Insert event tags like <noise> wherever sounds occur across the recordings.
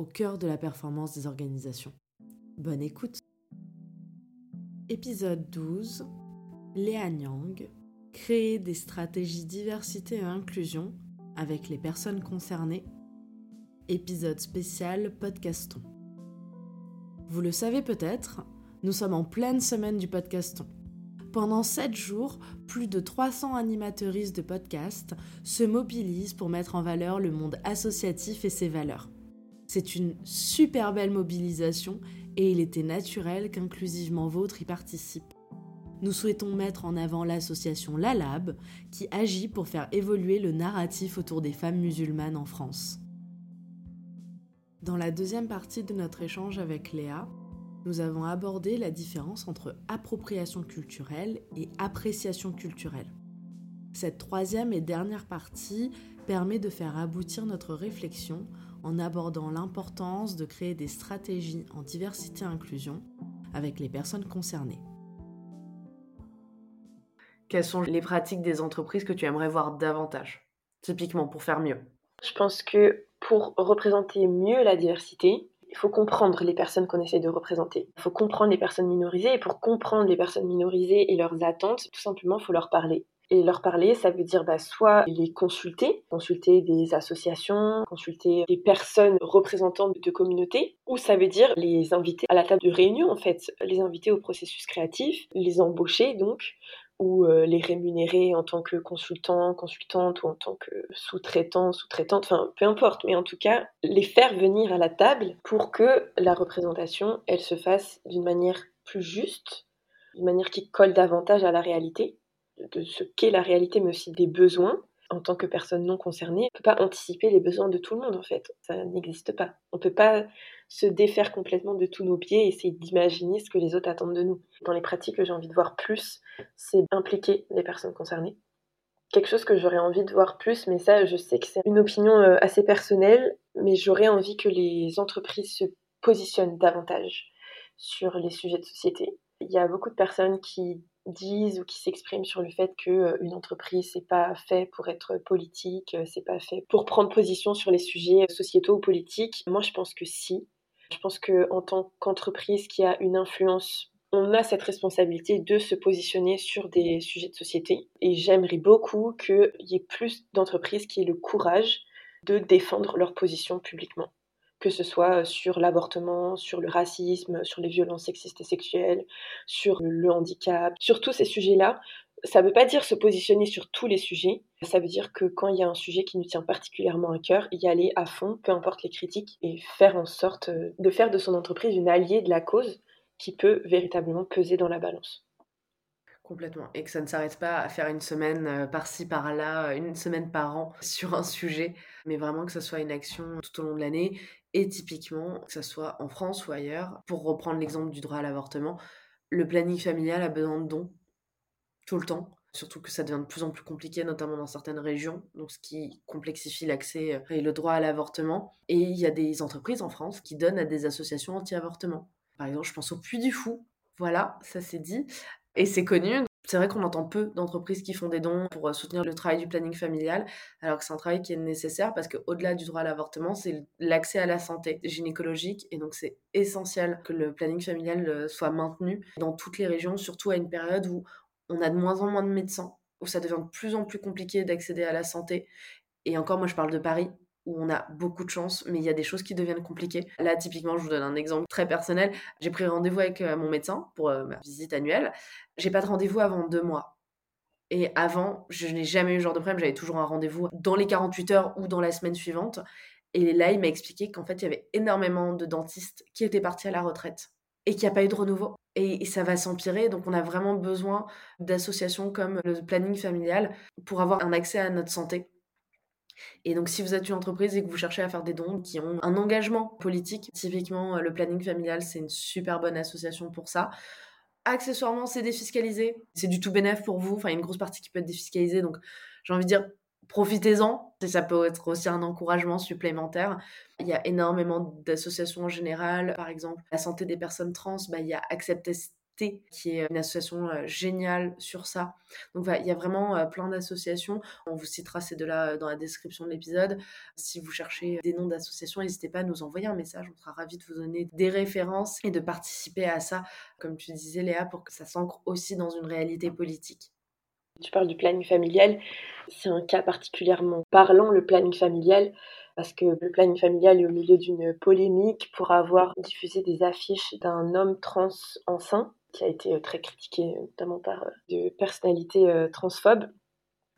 au cœur de la performance des organisations. Bonne écoute Épisode 12 Léa Nyang Créer des stratégies diversité et inclusion avec les personnes concernées. Épisode spécial Podcaston. Vous le savez peut-être, nous sommes en pleine semaine du podcaston. Pendant 7 jours, plus de 300 animateuristes de podcasts se mobilisent pour mettre en valeur le monde associatif et ses valeurs. C'est une super belle mobilisation et il était naturel qu'inclusivement Vôtre y participe. Nous souhaitons mettre en avant l'association LALAB qui agit pour faire évoluer le narratif autour des femmes musulmanes en France. Dans la deuxième partie de notre échange avec Léa, nous avons abordé la différence entre appropriation culturelle et appréciation culturelle. Cette troisième et dernière partie permet de faire aboutir notre réflexion en abordant l'importance de créer des stratégies en diversité et inclusion avec les personnes concernées. Quelles sont les pratiques des entreprises que tu aimerais voir davantage, typiquement pour faire mieux? Je pense que pour représenter mieux la diversité, il faut comprendre les personnes qu'on essaie de représenter. Il faut comprendre les personnes minorisées et pour comprendre les personnes minorisées et leurs attentes, tout simplement, il faut leur parler. Et leur parler, ça veut dire bah, soit les consulter, consulter des associations, consulter des personnes représentantes de communautés, ou ça veut dire les inviter à la table de réunion en fait, les inviter au processus créatif, les embaucher donc, ou euh, les rémunérer en tant que consultant, consultante ou en tant que sous-traitant, sous-traitante, enfin peu importe, mais en tout cas les faire venir à la table pour que la représentation elle se fasse d'une manière plus juste, d'une manière qui colle davantage à la réalité de ce qu'est la réalité, mais aussi des besoins. En tant que personne non concernée, on ne peut pas anticiper les besoins de tout le monde en fait. Ça n'existe pas. On ne peut pas se défaire complètement de tous nos pieds et essayer d'imaginer ce que les autres attendent de nous. Dans les pratiques que j'ai envie de voir plus, c'est impliquer les personnes concernées. Quelque chose que j'aurais envie de voir plus, mais ça, je sais que c'est une opinion euh, assez personnelle, mais j'aurais envie que les entreprises se positionnent davantage sur les sujets de société. Il y a beaucoup de personnes qui disent ou qui s'expriment sur le fait que euh, une entreprise c'est pas fait pour être politique, euh, c'est pas fait pour prendre position sur les sujets sociétaux ou politiques. Moi, je pense que si. Je pense que en tant qu'entreprise qui a une influence, on a cette responsabilité de se positionner sur des sujets de société. Et j'aimerais beaucoup qu'il y ait plus d'entreprises qui aient le courage de défendre leur position publiquement que ce soit sur l'avortement, sur le racisme, sur les violences sexistes et sexuelles, sur le handicap, sur tous ces sujets-là. Ça ne veut pas dire se positionner sur tous les sujets, ça veut dire que quand il y a un sujet qui nous tient particulièrement à cœur, y aller à fond, peu importe les critiques, et faire en sorte de faire de son entreprise une alliée de la cause qui peut véritablement peser dans la balance. Complètement. Et que ça ne s'arrête pas à faire une semaine par-ci, par-là, une semaine par an sur un sujet, mais vraiment que ce soit une action tout au long de l'année. Et typiquement, que ce soit en France ou ailleurs, pour reprendre l'exemple du droit à l'avortement, le planning familial a besoin de dons tout le temps. Surtout que ça devient de plus en plus compliqué, notamment dans certaines régions, donc ce qui complexifie l'accès euh, et le droit à l'avortement. Et il y a des entreprises en France qui donnent à des associations anti-avortement. Par exemple, je pense au Puy du Fou, voilà, ça c'est dit. Et c'est connu. C'est vrai qu'on entend peu d'entreprises qui font des dons pour euh, soutenir le travail du planning familial, alors que c'est un travail qui est nécessaire parce qu'au-delà du droit à l'avortement, c'est l'accès à la santé gynécologique. Et donc, c'est essentiel que le planning familial euh, soit maintenu dans toutes les régions, surtout à une période où on a de moins en moins de médecins, où ça devient de plus en plus compliqué d'accéder à la santé. Et encore, moi, je parle de Paris, où on a beaucoup de chance, mais il y a des choses qui deviennent compliquées. Là, typiquement, je vous donne un exemple très personnel. J'ai pris rendez-vous avec euh, mon médecin pour ma visite annuelle j'ai pas de rendez-vous avant deux mois. Et avant, je n'ai jamais eu ce genre de problème. J'avais toujours un rendez-vous dans les 48 heures ou dans la semaine suivante. Et là, il m'a expliqué qu'en fait, il y avait énormément de dentistes qui étaient partis à la retraite et qu'il n'y a pas eu de renouveau. Et, ça va s'empirer. Donc, on a vraiment besoin d'associations comme le planning familial pour avoir un accès à notre santé. Et donc, si vous êtes une entreprise et que vous cherchez à faire des dons qui ont un engagement politique, typiquement le planning familial, c'est une super bonne association pour ça. Accessoirement, c'est défiscalisé. C'est du tout bénéf pour vous. Enfin, il y a une grosse partie qui peut être défiscalisée. Donc, j'ai envie de dire, profitez-en. Ça peut être aussi un encouragement supplémentaire. Il y a énormément d'associations en général. Par exemple, la santé des personnes trans, bah, il y a Qui est une association géniale sur ça. Donc il y a vraiment plein d'associations. On vous citera ces deux-là dans la description de l'épisode. Si vous cherchez des noms d'associations, n'hésitez pas à nous envoyer un message. On sera ravis de vous donner des références et de participer à ça, comme tu disais Léa, pour que ça s'ancre aussi dans une réalité politique. Tu parles du planning familial. C'est un cas particulièrement parlant, le planning familial, parce que le planning familial est au milieu d'une polémique pour avoir diffusé des affiches d'un homme trans enceint qui a été euh, très critiqué, notamment par euh, de personnalités euh, transphobes.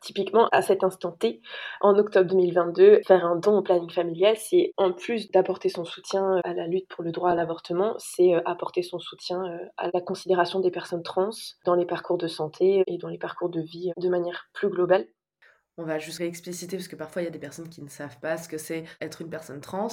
Typiquement, à cet instant T, en octobre 2022, faire un don au planning familial, c'est en plus d'apporter son soutien à la lutte pour le droit à l'avortement, c'est apporter son soutien à la considération des personnes trans dans les parcours de santé et dans les parcours de vie de manière plus globale. On va juste réexpliciter parce que parfois il y a des personnes qui ne savent pas ce que c'est être une personne trans.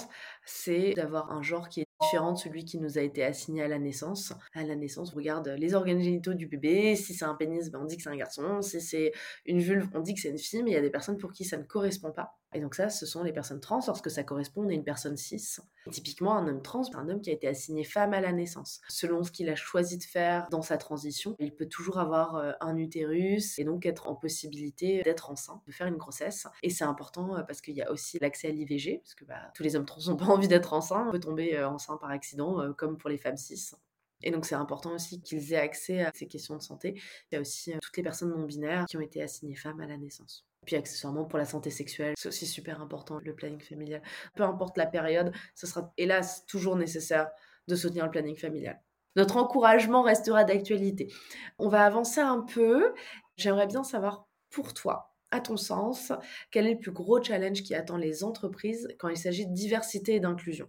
C'est d'avoir un genre qui est différent de celui qui nous a été assigné à la naissance. À la naissance, on regarde les organes génitaux du bébé. Si c'est un pénis, ben on dit que c'est un garçon. Si c'est une vulve, on dit que c'est une fille. Mais il y a des personnes pour qui ça ne correspond pas. Et donc ça, ce sont les personnes trans lorsque ça correspond à une personne cis. typiquement, un homme trans, un homme qui a été assigné femme à la naissance. Selon ce qu'il a choisi de faire dans sa transition, il peut toujours avoir euh, un utérus et donc être en possibilité d'être enceinte, de faire une grossesse. Et c'est important euh, parce qu'il y a aussi l'accès à l'IVG, parce que bah, tous les hommes trans n'ont pas envie d'être enceints. On peut tomber euh, enceinte par accident, comme pour les femmes cis. Et donc c'est important aussi qu'ils aient accès à ces questions de santé. Il y a aussi toutes les personnes non binaires qui ont été assignées femmes à la naissance. Puis accessoirement pour la santé sexuelle, c'est aussi super important le planning familial. Peu importe la période, ce sera hélas toujours nécessaire de soutenir le planning familial. Notre encouragement restera d'actualité. On va avancer un peu. J'aimerais bien savoir pour toi, à ton sens, quel est le plus gros challenge qui attend les entreprises quand il s'agit de diversité et d'inclusion?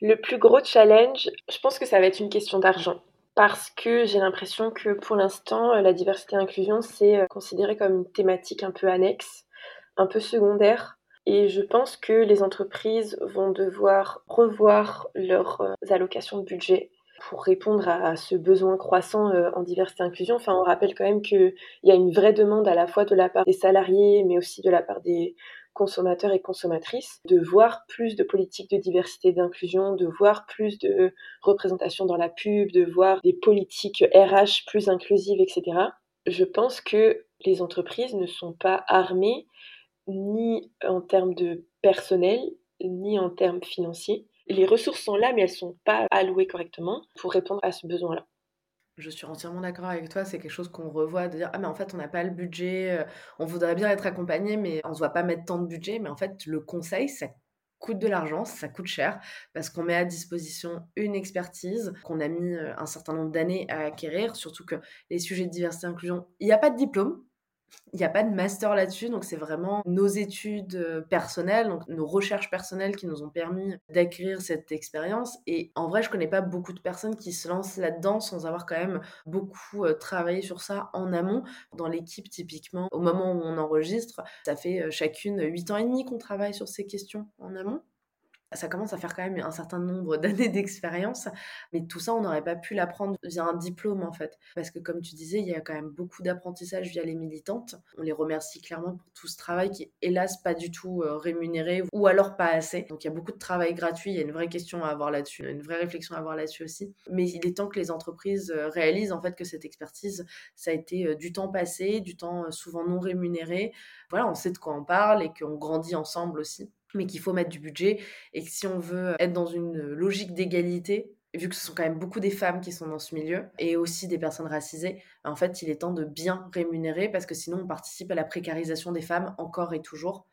Le plus gros challenge, je pense que ça va être une question d'argent parce que j'ai l'impression que pour l'instant, la diversité et l'inclusion, c'est euh, considéré comme une thématique un peu annexe, un peu secondaire. Et je pense que les entreprises vont devoir revoir leurs euh, allocations de budget pour répondre à ce besoin croissant euh, en diversité et inclusion. Enfin, on rappelle quand même qu'il y a une vraie demande à la fois de la part des salariés, mais aussi de la part des consommateurs et consommatrices, de voir plus de politiques de diversité et d'inclusion, de voir plus de représentation dans la pub, de voir des politiques RH plus inclusives, etc. Je pense que les entreprises ne sont pas armées ni en termes de personnel, ni en termes financiers. Les ressources sont là, mais elles ne sont pas allouées correctement pour répondre à ce besoin-là. Je suis entièrement d'accord avec toi, c'est quelque chose qu'on revoit, de dire ah mais en fait on n'a pas le budget, euh, on voudrait bien être accompagné mais on ne doit pas mettre tant de budget, mais en fait le conseil ça coûte de l'argent, ça coûte cher parce qu'on met à disposition une expertise qu'on a mis euh, un certain nombre d'années à acquérir, surtout que les sujets de diversité et inclusion, il n'y a pas de diplôme, il n'y a pas de master là-dessus, donc c'est vraiment nos études euh, personnelles, donc nos recherches personnelles qui nous ont permis d'acquérir cette expérience. Et en vrai, je connais pas beaucoup de personnes qui se lancent là-dedans sans avoir quand même beaucoup euh, travaillé sur ça en amont. Dans l'équipe, typiquement, au moment où on enregistre, ça fait euh, chacune 8 ans et demi qu'on travaille sur ces questions en amont ça commence à faire quand même un certain nombre <laughs> d'années d'expérience, mais tout ça, on n'aurait pas pu l'apprendre via un diplôme en fait. Parce que comme tu disais, il y a quand même beaucoup d'apprentissage via les militantes. On les remercie clairement pour tout ce travail qui est hélas pas du tout euh, rémunéré ou alors pas assez. Donc il y a beaucoup de travail gratuit, il y a une vraie question à avoir là-dessus, une vraie réflexion à avoir là-dessus aussi. Mais il est temps que les entreprises euh, réalisent en fait que cette expertise, ça a été euh, du temps passé, du temps souvent non rémunéré. Voilà, on sait de quoi on parle et qu'on grandit ensemble aussi mais qu'il faut mettre du budget et que si on veut être dans une logique d'égalité, vu que ce sont quand même beaucoup des femmes qui sont dans ce milieu et aussi des personnes racisées, en fait, il est temps de bien rémunérer parce que sinon on participe à la précarisation des femmes encore et toujours.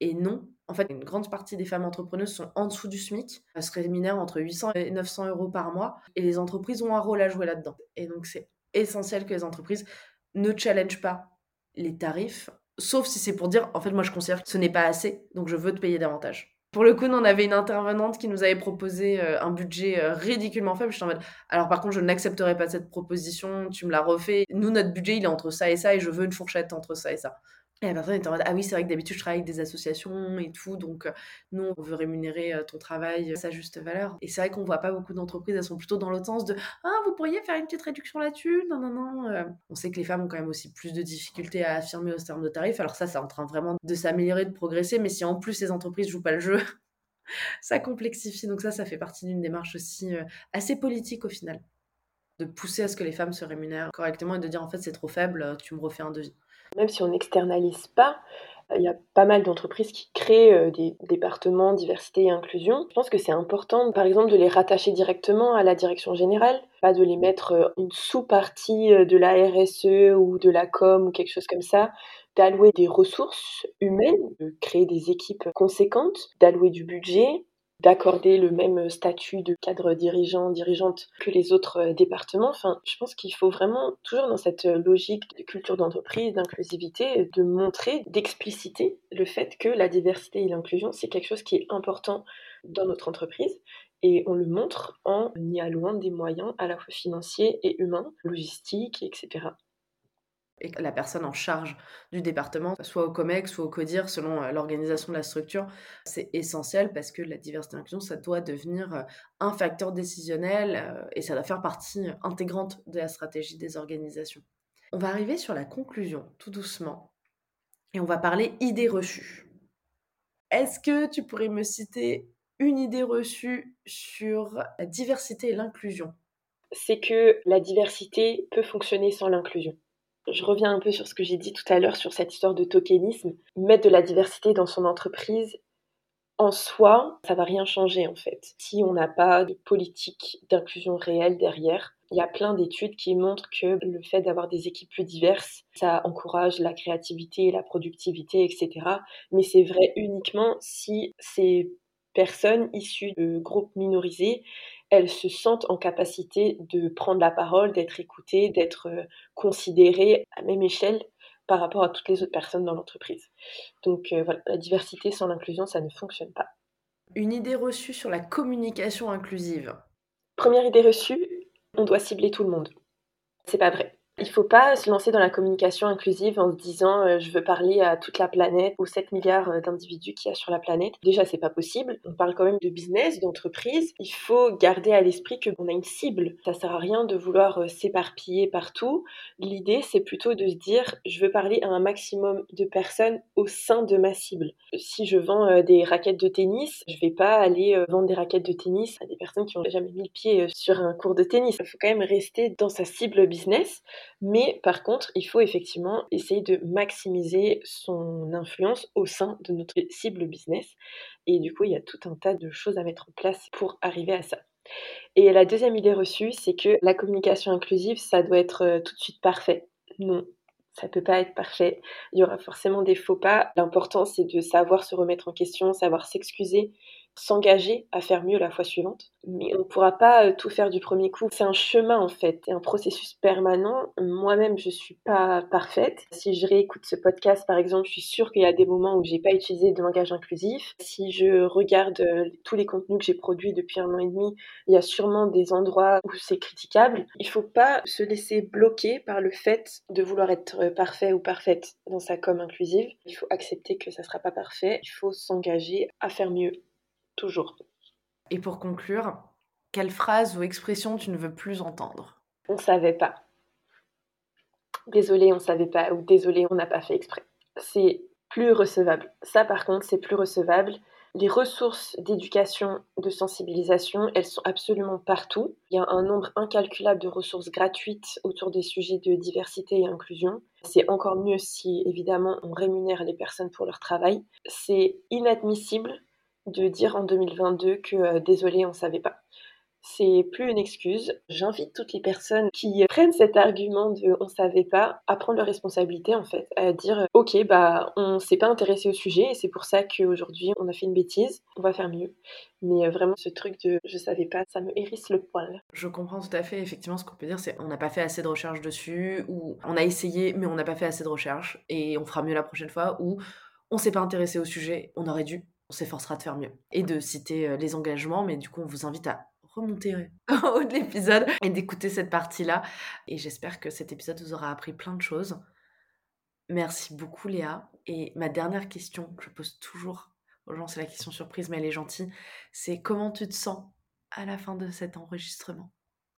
Et non, en fait, une grande partie des femmes entrepreneuses sont en dessous du SMIC, elles se rémunèrent entre 800 et 900 euros par mois et les entreprises ont un rôle à jouer là-dedans. Et donc, c'est essentiel que les entreprises ne challengent pas les tarifs Sauf si c'est pour dire, en fait, moi je considère que ce n'est pas assez, donc je veux te payer davantage. Pour le coup, on avait une intervenante qui nous avait proposé euh, un budget euh, ridiculement faible. Je suis en mode, alors par contre, je n'accepterai pas cette proposition, tu me l'as refait. Nous, notre budget, il est entre ça et ça, et je veux une fourchette entre ça et ça. Et la personne était en mode Ah oui, c'est vrai que d'habitude je travaille avec des associations et tout, donc nous on veut rémunérer ton travail sa juste valeur. Et c'est vrai qu'on voit pas beaucoup d'entreprises, elles sont plutôt dans l'autre sens de Ah, vous pourriez faire une petite réduction là-dessus Non, non, non. On sait que les femmes ont quand même aussi plus de difficultés à affirmer au terme de tarifs. Alors ça, c'est en train vraiment de s'améliorer, de progresser, mais si en plus les entreprises jouent pas le jeu, <laughs> ça complexifie. Donc ça, ça fait partie d'une démarche aussi assez politique au final. De pousser à ce que les femmes se rémunèrent correctement et de dire en fait c'est trop faible, tu me refais un devis même si on n'externalise pas, il y a pas mal d'entreprises qui créent euh, des départements diversité et inclusion. Je pense que c'est important, par exemple, de les rattacher directement à la direction générale, pas de les mettre euh, une sous-partie euh, de la RSE ou de la com ou quelque chose comme ça, d'allouer des ressources humaines, de créer des équipes conséquentes, d'allouer du budget, d'accorder le même statut de cadre dirigeant, dirigeante que les autres euh, départements. Enfin, je pense qu'il faut vraiment, toujours dans cette euh, logique de culture d'entreprise, d'inclusivité, de montrer, d'expliciter le fait que la diversité et l'inclusion, c'est quelque chose qui est important dans notre entreprise. Et on le montre en y allouant des moyens à la fois financiers et humains, logistiques, etc et la personne en charge du département, soit au COMEX, soit au CODIR, selon euh, l'organisation de la structure, c'est essentiel parce que la diversité et l'inclusion, ça doit devenir euh, un facteur décisionnel euh, et ça doit faire partie intégrante de la stratégie des organisations. On va arriver sur la conclusion, tout doucement, et on va parler idées reçues. Est-ce que tu pourrais me citer une idée reçue sur la diversité et l'inclusion? C'est que la diversité peut fonctionner sans l'inclusion je reviens un peu sur ce que j'ai dit tout à l'heure sur cette histoire de tokenisme. Mettre de la diversité dans son entreprise, en soi, ça va rien changer en fait. Si on n'a pas de politique d'inclusion réelle derrière, il y a plein d'études qui montrent que le fait d'avoir des équipes plus diverses, ça encourage la créativité, la productivité, etc. Mais c'est vrai uniquement si ces personnes issues de groupes minorisés elles se sentent en capacité de prendre la parole, d'être écoutées, d'être euh, considérées à même échelle par rapport à toutes les autres personnes dans l'entreprise. Donc euh, voilà, la diversité sans l'inclusion, ça ne fonctionne pas. Une idée reçue sur la communication inclusive. Première idée reçue, on doit cibler tout le monde. C'est pas vrai. Il faut pas se lancer dans la communication inclusive en se disant euh, je veux parler à toute la planète ou 7 milliards euh, d'individus qu'il y a sur la planète. Déjà, c'est pas possible. On parle quand même de business, d'entreprise. Il faut garder à l'esprit qu'on a une cible. Ça sert à rien de vouloir euh, s'éparpiller partout. L'idée, c'est plutôt de se dire je veux parler à un maximum de personnes au sein de ma cible. Si je vends des raquettes de tennis, je vais pas aller vendre des raquettes de tennis à des personnes qui ont jamais mis le pied sur un cours de tennis. Il faut quand même rester dans sa cible business mais par contre, il faut effectivement essayer de maximiser son influence au sein de notre cible business. Et du coup, il y a tout un tas de choses à mettre en place pour arriver à ça. Et la deuxième idée reçue, c'est que la communication inclusive, ça doit être euh, tout de suite parfait. Non, ça peut pas être parfait. Il y aura forcément des faux pas. L'important, c'est de savoir se remettre en question, savoir s'excuser, s'engager à faire mieux la fois suivante. Mais on ne pourra pas euh, tout faire du premier coup. C'est un chemin en fait, un processus permanent. Moi-même, je suis pas parfaite. Si je réécoute ce podcast, par exemple, je suis sûre qu'il y a des moments où j'ai pas utilisé de langage inclusif. Si je regarde euh, tous les contenus que j'ai produits depuis un an et demi, il y a sûrement des endroits où c'est critiquable. Il faut pas se laisser bloquer par le fait de vouloir être parfait ou parfaite dans sa com inclusive. Il faut accepter que ça sera pas parfait. Il faut s'engager à faire mieux toujours. Et pour conclure, quelle phrase ou expression tu ne veux plus entendre? On savait pas. Désolé, on savait pas. Ou désolé, on n'a pas fait exprès. C'est plus recevable. Ça, par contre, c'est plus recevable. Les ressources d'éducation, de sensibilisation, elles sont absolument partout. Il y a un nombre incalculable de ressources gratuites autour des sujets de diversité et inclusion. C'est encore mieux si, évidemment, on rémunère les personnes pour leur travail. C'est inadmissible de dire en 2022 que euh, désolé, on savait pas. C'est plus une excuse. J'invite toutes les personnes qui prennent cet argument de on savait pas à prendre leur responsabilité en fait, à dire ok bah on s'est pas intéressé au sujet et c'est pour ça qu'aujourd'hui on a fait une bêtise, on va faire mieux. Mais euh, vraiment ce truc de je savais pas, ça me hérisse le poil. Je comprends tout à fait. Effectivement, ce qu'on peut dire c'est on n'a pas fait assez de recherches dessus ou on a essayé mais on n'a pas fait assez de recherches et on fera mieux la prochaine fois ou on s'est pas intéressé au sujet, on aurait dû on s'efforcera de faire mieux. Et de citer euh, les engagements, mais du coup, on vous invite à remonter <laughs> au haut de l'épisode et d'écouter cette partie-là. Et j'espère que cet épisode vous aura appris plein de choses. Merci beaucoup Léa. Et ma dernière question que je pose toujours aux gens, c'est la question surprise, mais elle est gentille, c'est comment tu te sens à la fin de cet enregistrement?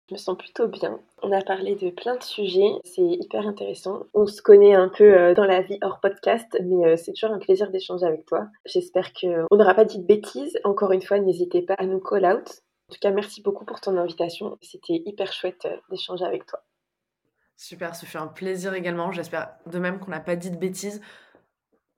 Je me sens plutôt bien. On a parlé de plein de sujets, c'est hyper intéressant. On se connaît un peu euh, dans la vie hors podcast, mais euh, c'est toujours un plaisir d'échanger avec toi. J'espère qu'on n'aura pas dit de bêtises. Encore une fois, n'hésitez pas à nous call out. En tout cas, merci beaucoup pour ton invitation. C'était hyper chouette euh, d'échanger avec toi. Super, ce fut un plaisir également. J'espère de même qu'on n'a pas dit de bêtises.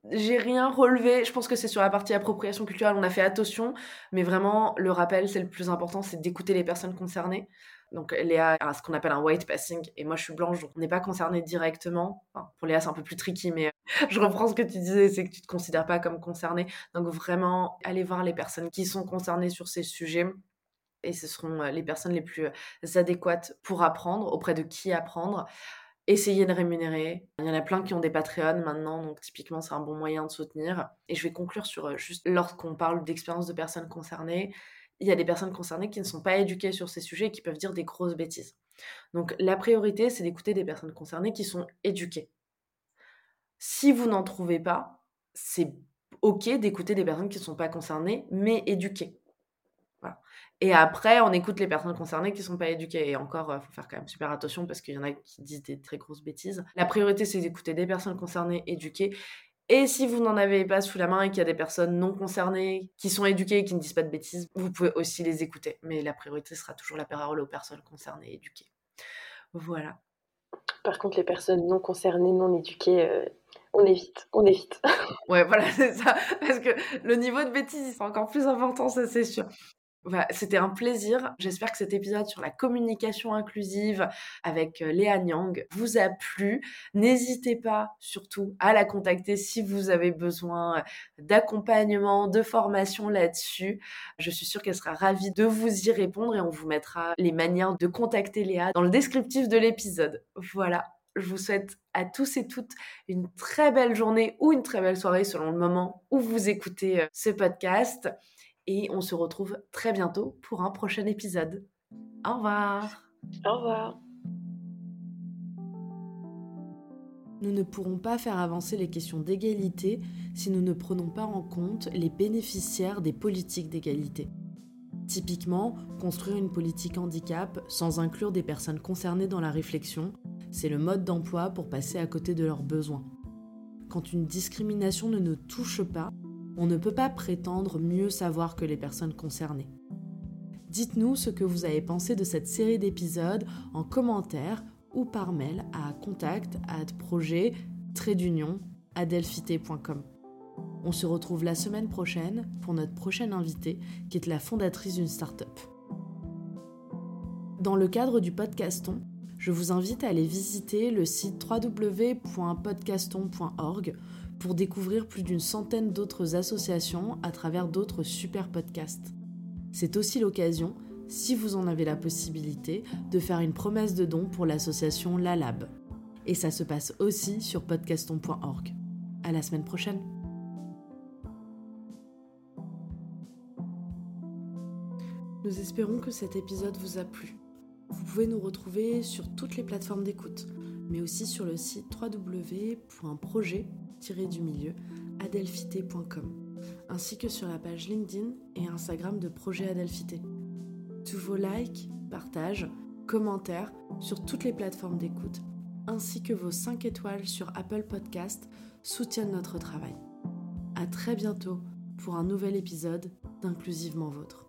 J'ai rien relevé. Je pense que c'est sur la partie appropriation culturelle, on a fait attention. Mais vraiment, le rappel, c'est le plus important, c'est d'écouter les personnes concernées. Donc Léa a ce qu'on appelle un white passing et moi je suis blanche donc on n'est pas concerné directement. pour Léa c'est un peu plus tricky mais euh, <laughs> je reprends ce que tu disais, c'est que tu te considères pas comme concerné. Donc vraiment aller voir les personnes qui sont concernées sur ces sujets et ce seront euh, les personnes les plus euh, adéquates pour apprendre, auprès de qui apprendre. Essayez de rémunérer. Il y en a plein qui ont des Patreons maintenant, donc typiquement c'est un bon moyen de soutenir. Et je vais conclure sur juste lorsqu'on parle d'expérience de personnes concernées, il y a des personnes concernées qui ne sont pas éduquées sur ces sujets et qui peuvent dire des grosses bêtises. Donc la priorité, c'est d'écouter des personnes concernées qui sont éduquées. Si vous n'en trouvez pas, c'est ok d'écouter des personnes qui ne sont pas concernées, mais éduquées. Et après, on écoute les personnes concernées qui ne sont pas éduquées. Et encore, il euh, faut faire quand même super attention parce qu'il y en a qui disent des très grosses bêtises. La priorité, c'est d'écouter des personnes concernées, éduquées, et si vous n'en avez pas sous la main et qu'il y a des personnes non concernées, qui sont éduquées et qui ne disent pas de bêtises, vous pouvez aussi les écouter. Mais la priorité sera toujours la parole aux personnes concernées et éduquées. Voilà. Par contre, les personnes non concernées, non éduquées, euh, on évite, on évite. <laughs> ouais, voilà, <laughs> c'est ça. Parce que le niveau de bêtises, c'est encore plus important, ça c'est sûr. C'était un plaisir. J'espère que cet épisode sur la communication inclusive avec euh, Léa Nyang vous a plu. N'hésitez pas surtout à la contacter si vous avez besoin d'accompagnement, de formation là-dessus. Je suis sûre qu'elle sera ravie de vous y répondre et on vous mettra les manières de contacter Léa dans le descriptif de l'épisode. Voilà. Je vous souhaite à tous et toutes une très belle journée ou une très belle soirée selon le moment où vous écoutez euh, ce podcast et on se retrouve très bientôt pour un prochain épisode. Au revoir. Au revoir. Nous ne pourrons pas faire avancer les questions d'égalité si nous ne prenons pas en compte les bénéficiaires des politiques d'égalité. Typiquement, construire une politique handicap sans inclure des personnes concernées dans la réflexion, c'est le mode d'emploi pour passer à côté de leurs besoins. Quand une discrimination ne nous touche pas, on ne peut pas prétendre mieux savoir que les personnes concernées. Dites-nous ce que vous avez pensé de cette série d'épisodes en commentaire ou par mail à contact projet d'union On se retrouve la semaine prochaine pour notre prochaine invitée qui est la fondatrice d'une start-up. Dans le cadre du podcaston, je vous invite à aller visiter le site www.podcaston.org pour découvrir plus d'une centaine d'autres associations à travers d'autres super podcasts. C'est aussi l'occasion, si vous en avez la possibilité, de faire une promesse de don pour l'association La Lab. Et ça se passe aussi sur podcaston.org. À la semaine prochaine. Nous espérons que cet épisode vous a plu. Vous pouvez nous retrouver sur toutes les plateformes d'écoute, mais aussi sur le site www.projet du milieu adelphité.com, ainsi que sur la page LinkedIn et Instagram de Projet Adelphité. Tous vos likes, partages, commentaires sur toutes les plateformes d'écoute, ainsi que vos 5 étoiles sur Apple Podcast soutiennent notre travail. À très bientôt pour un nouvel épisode d'Inclusivement Vôtre.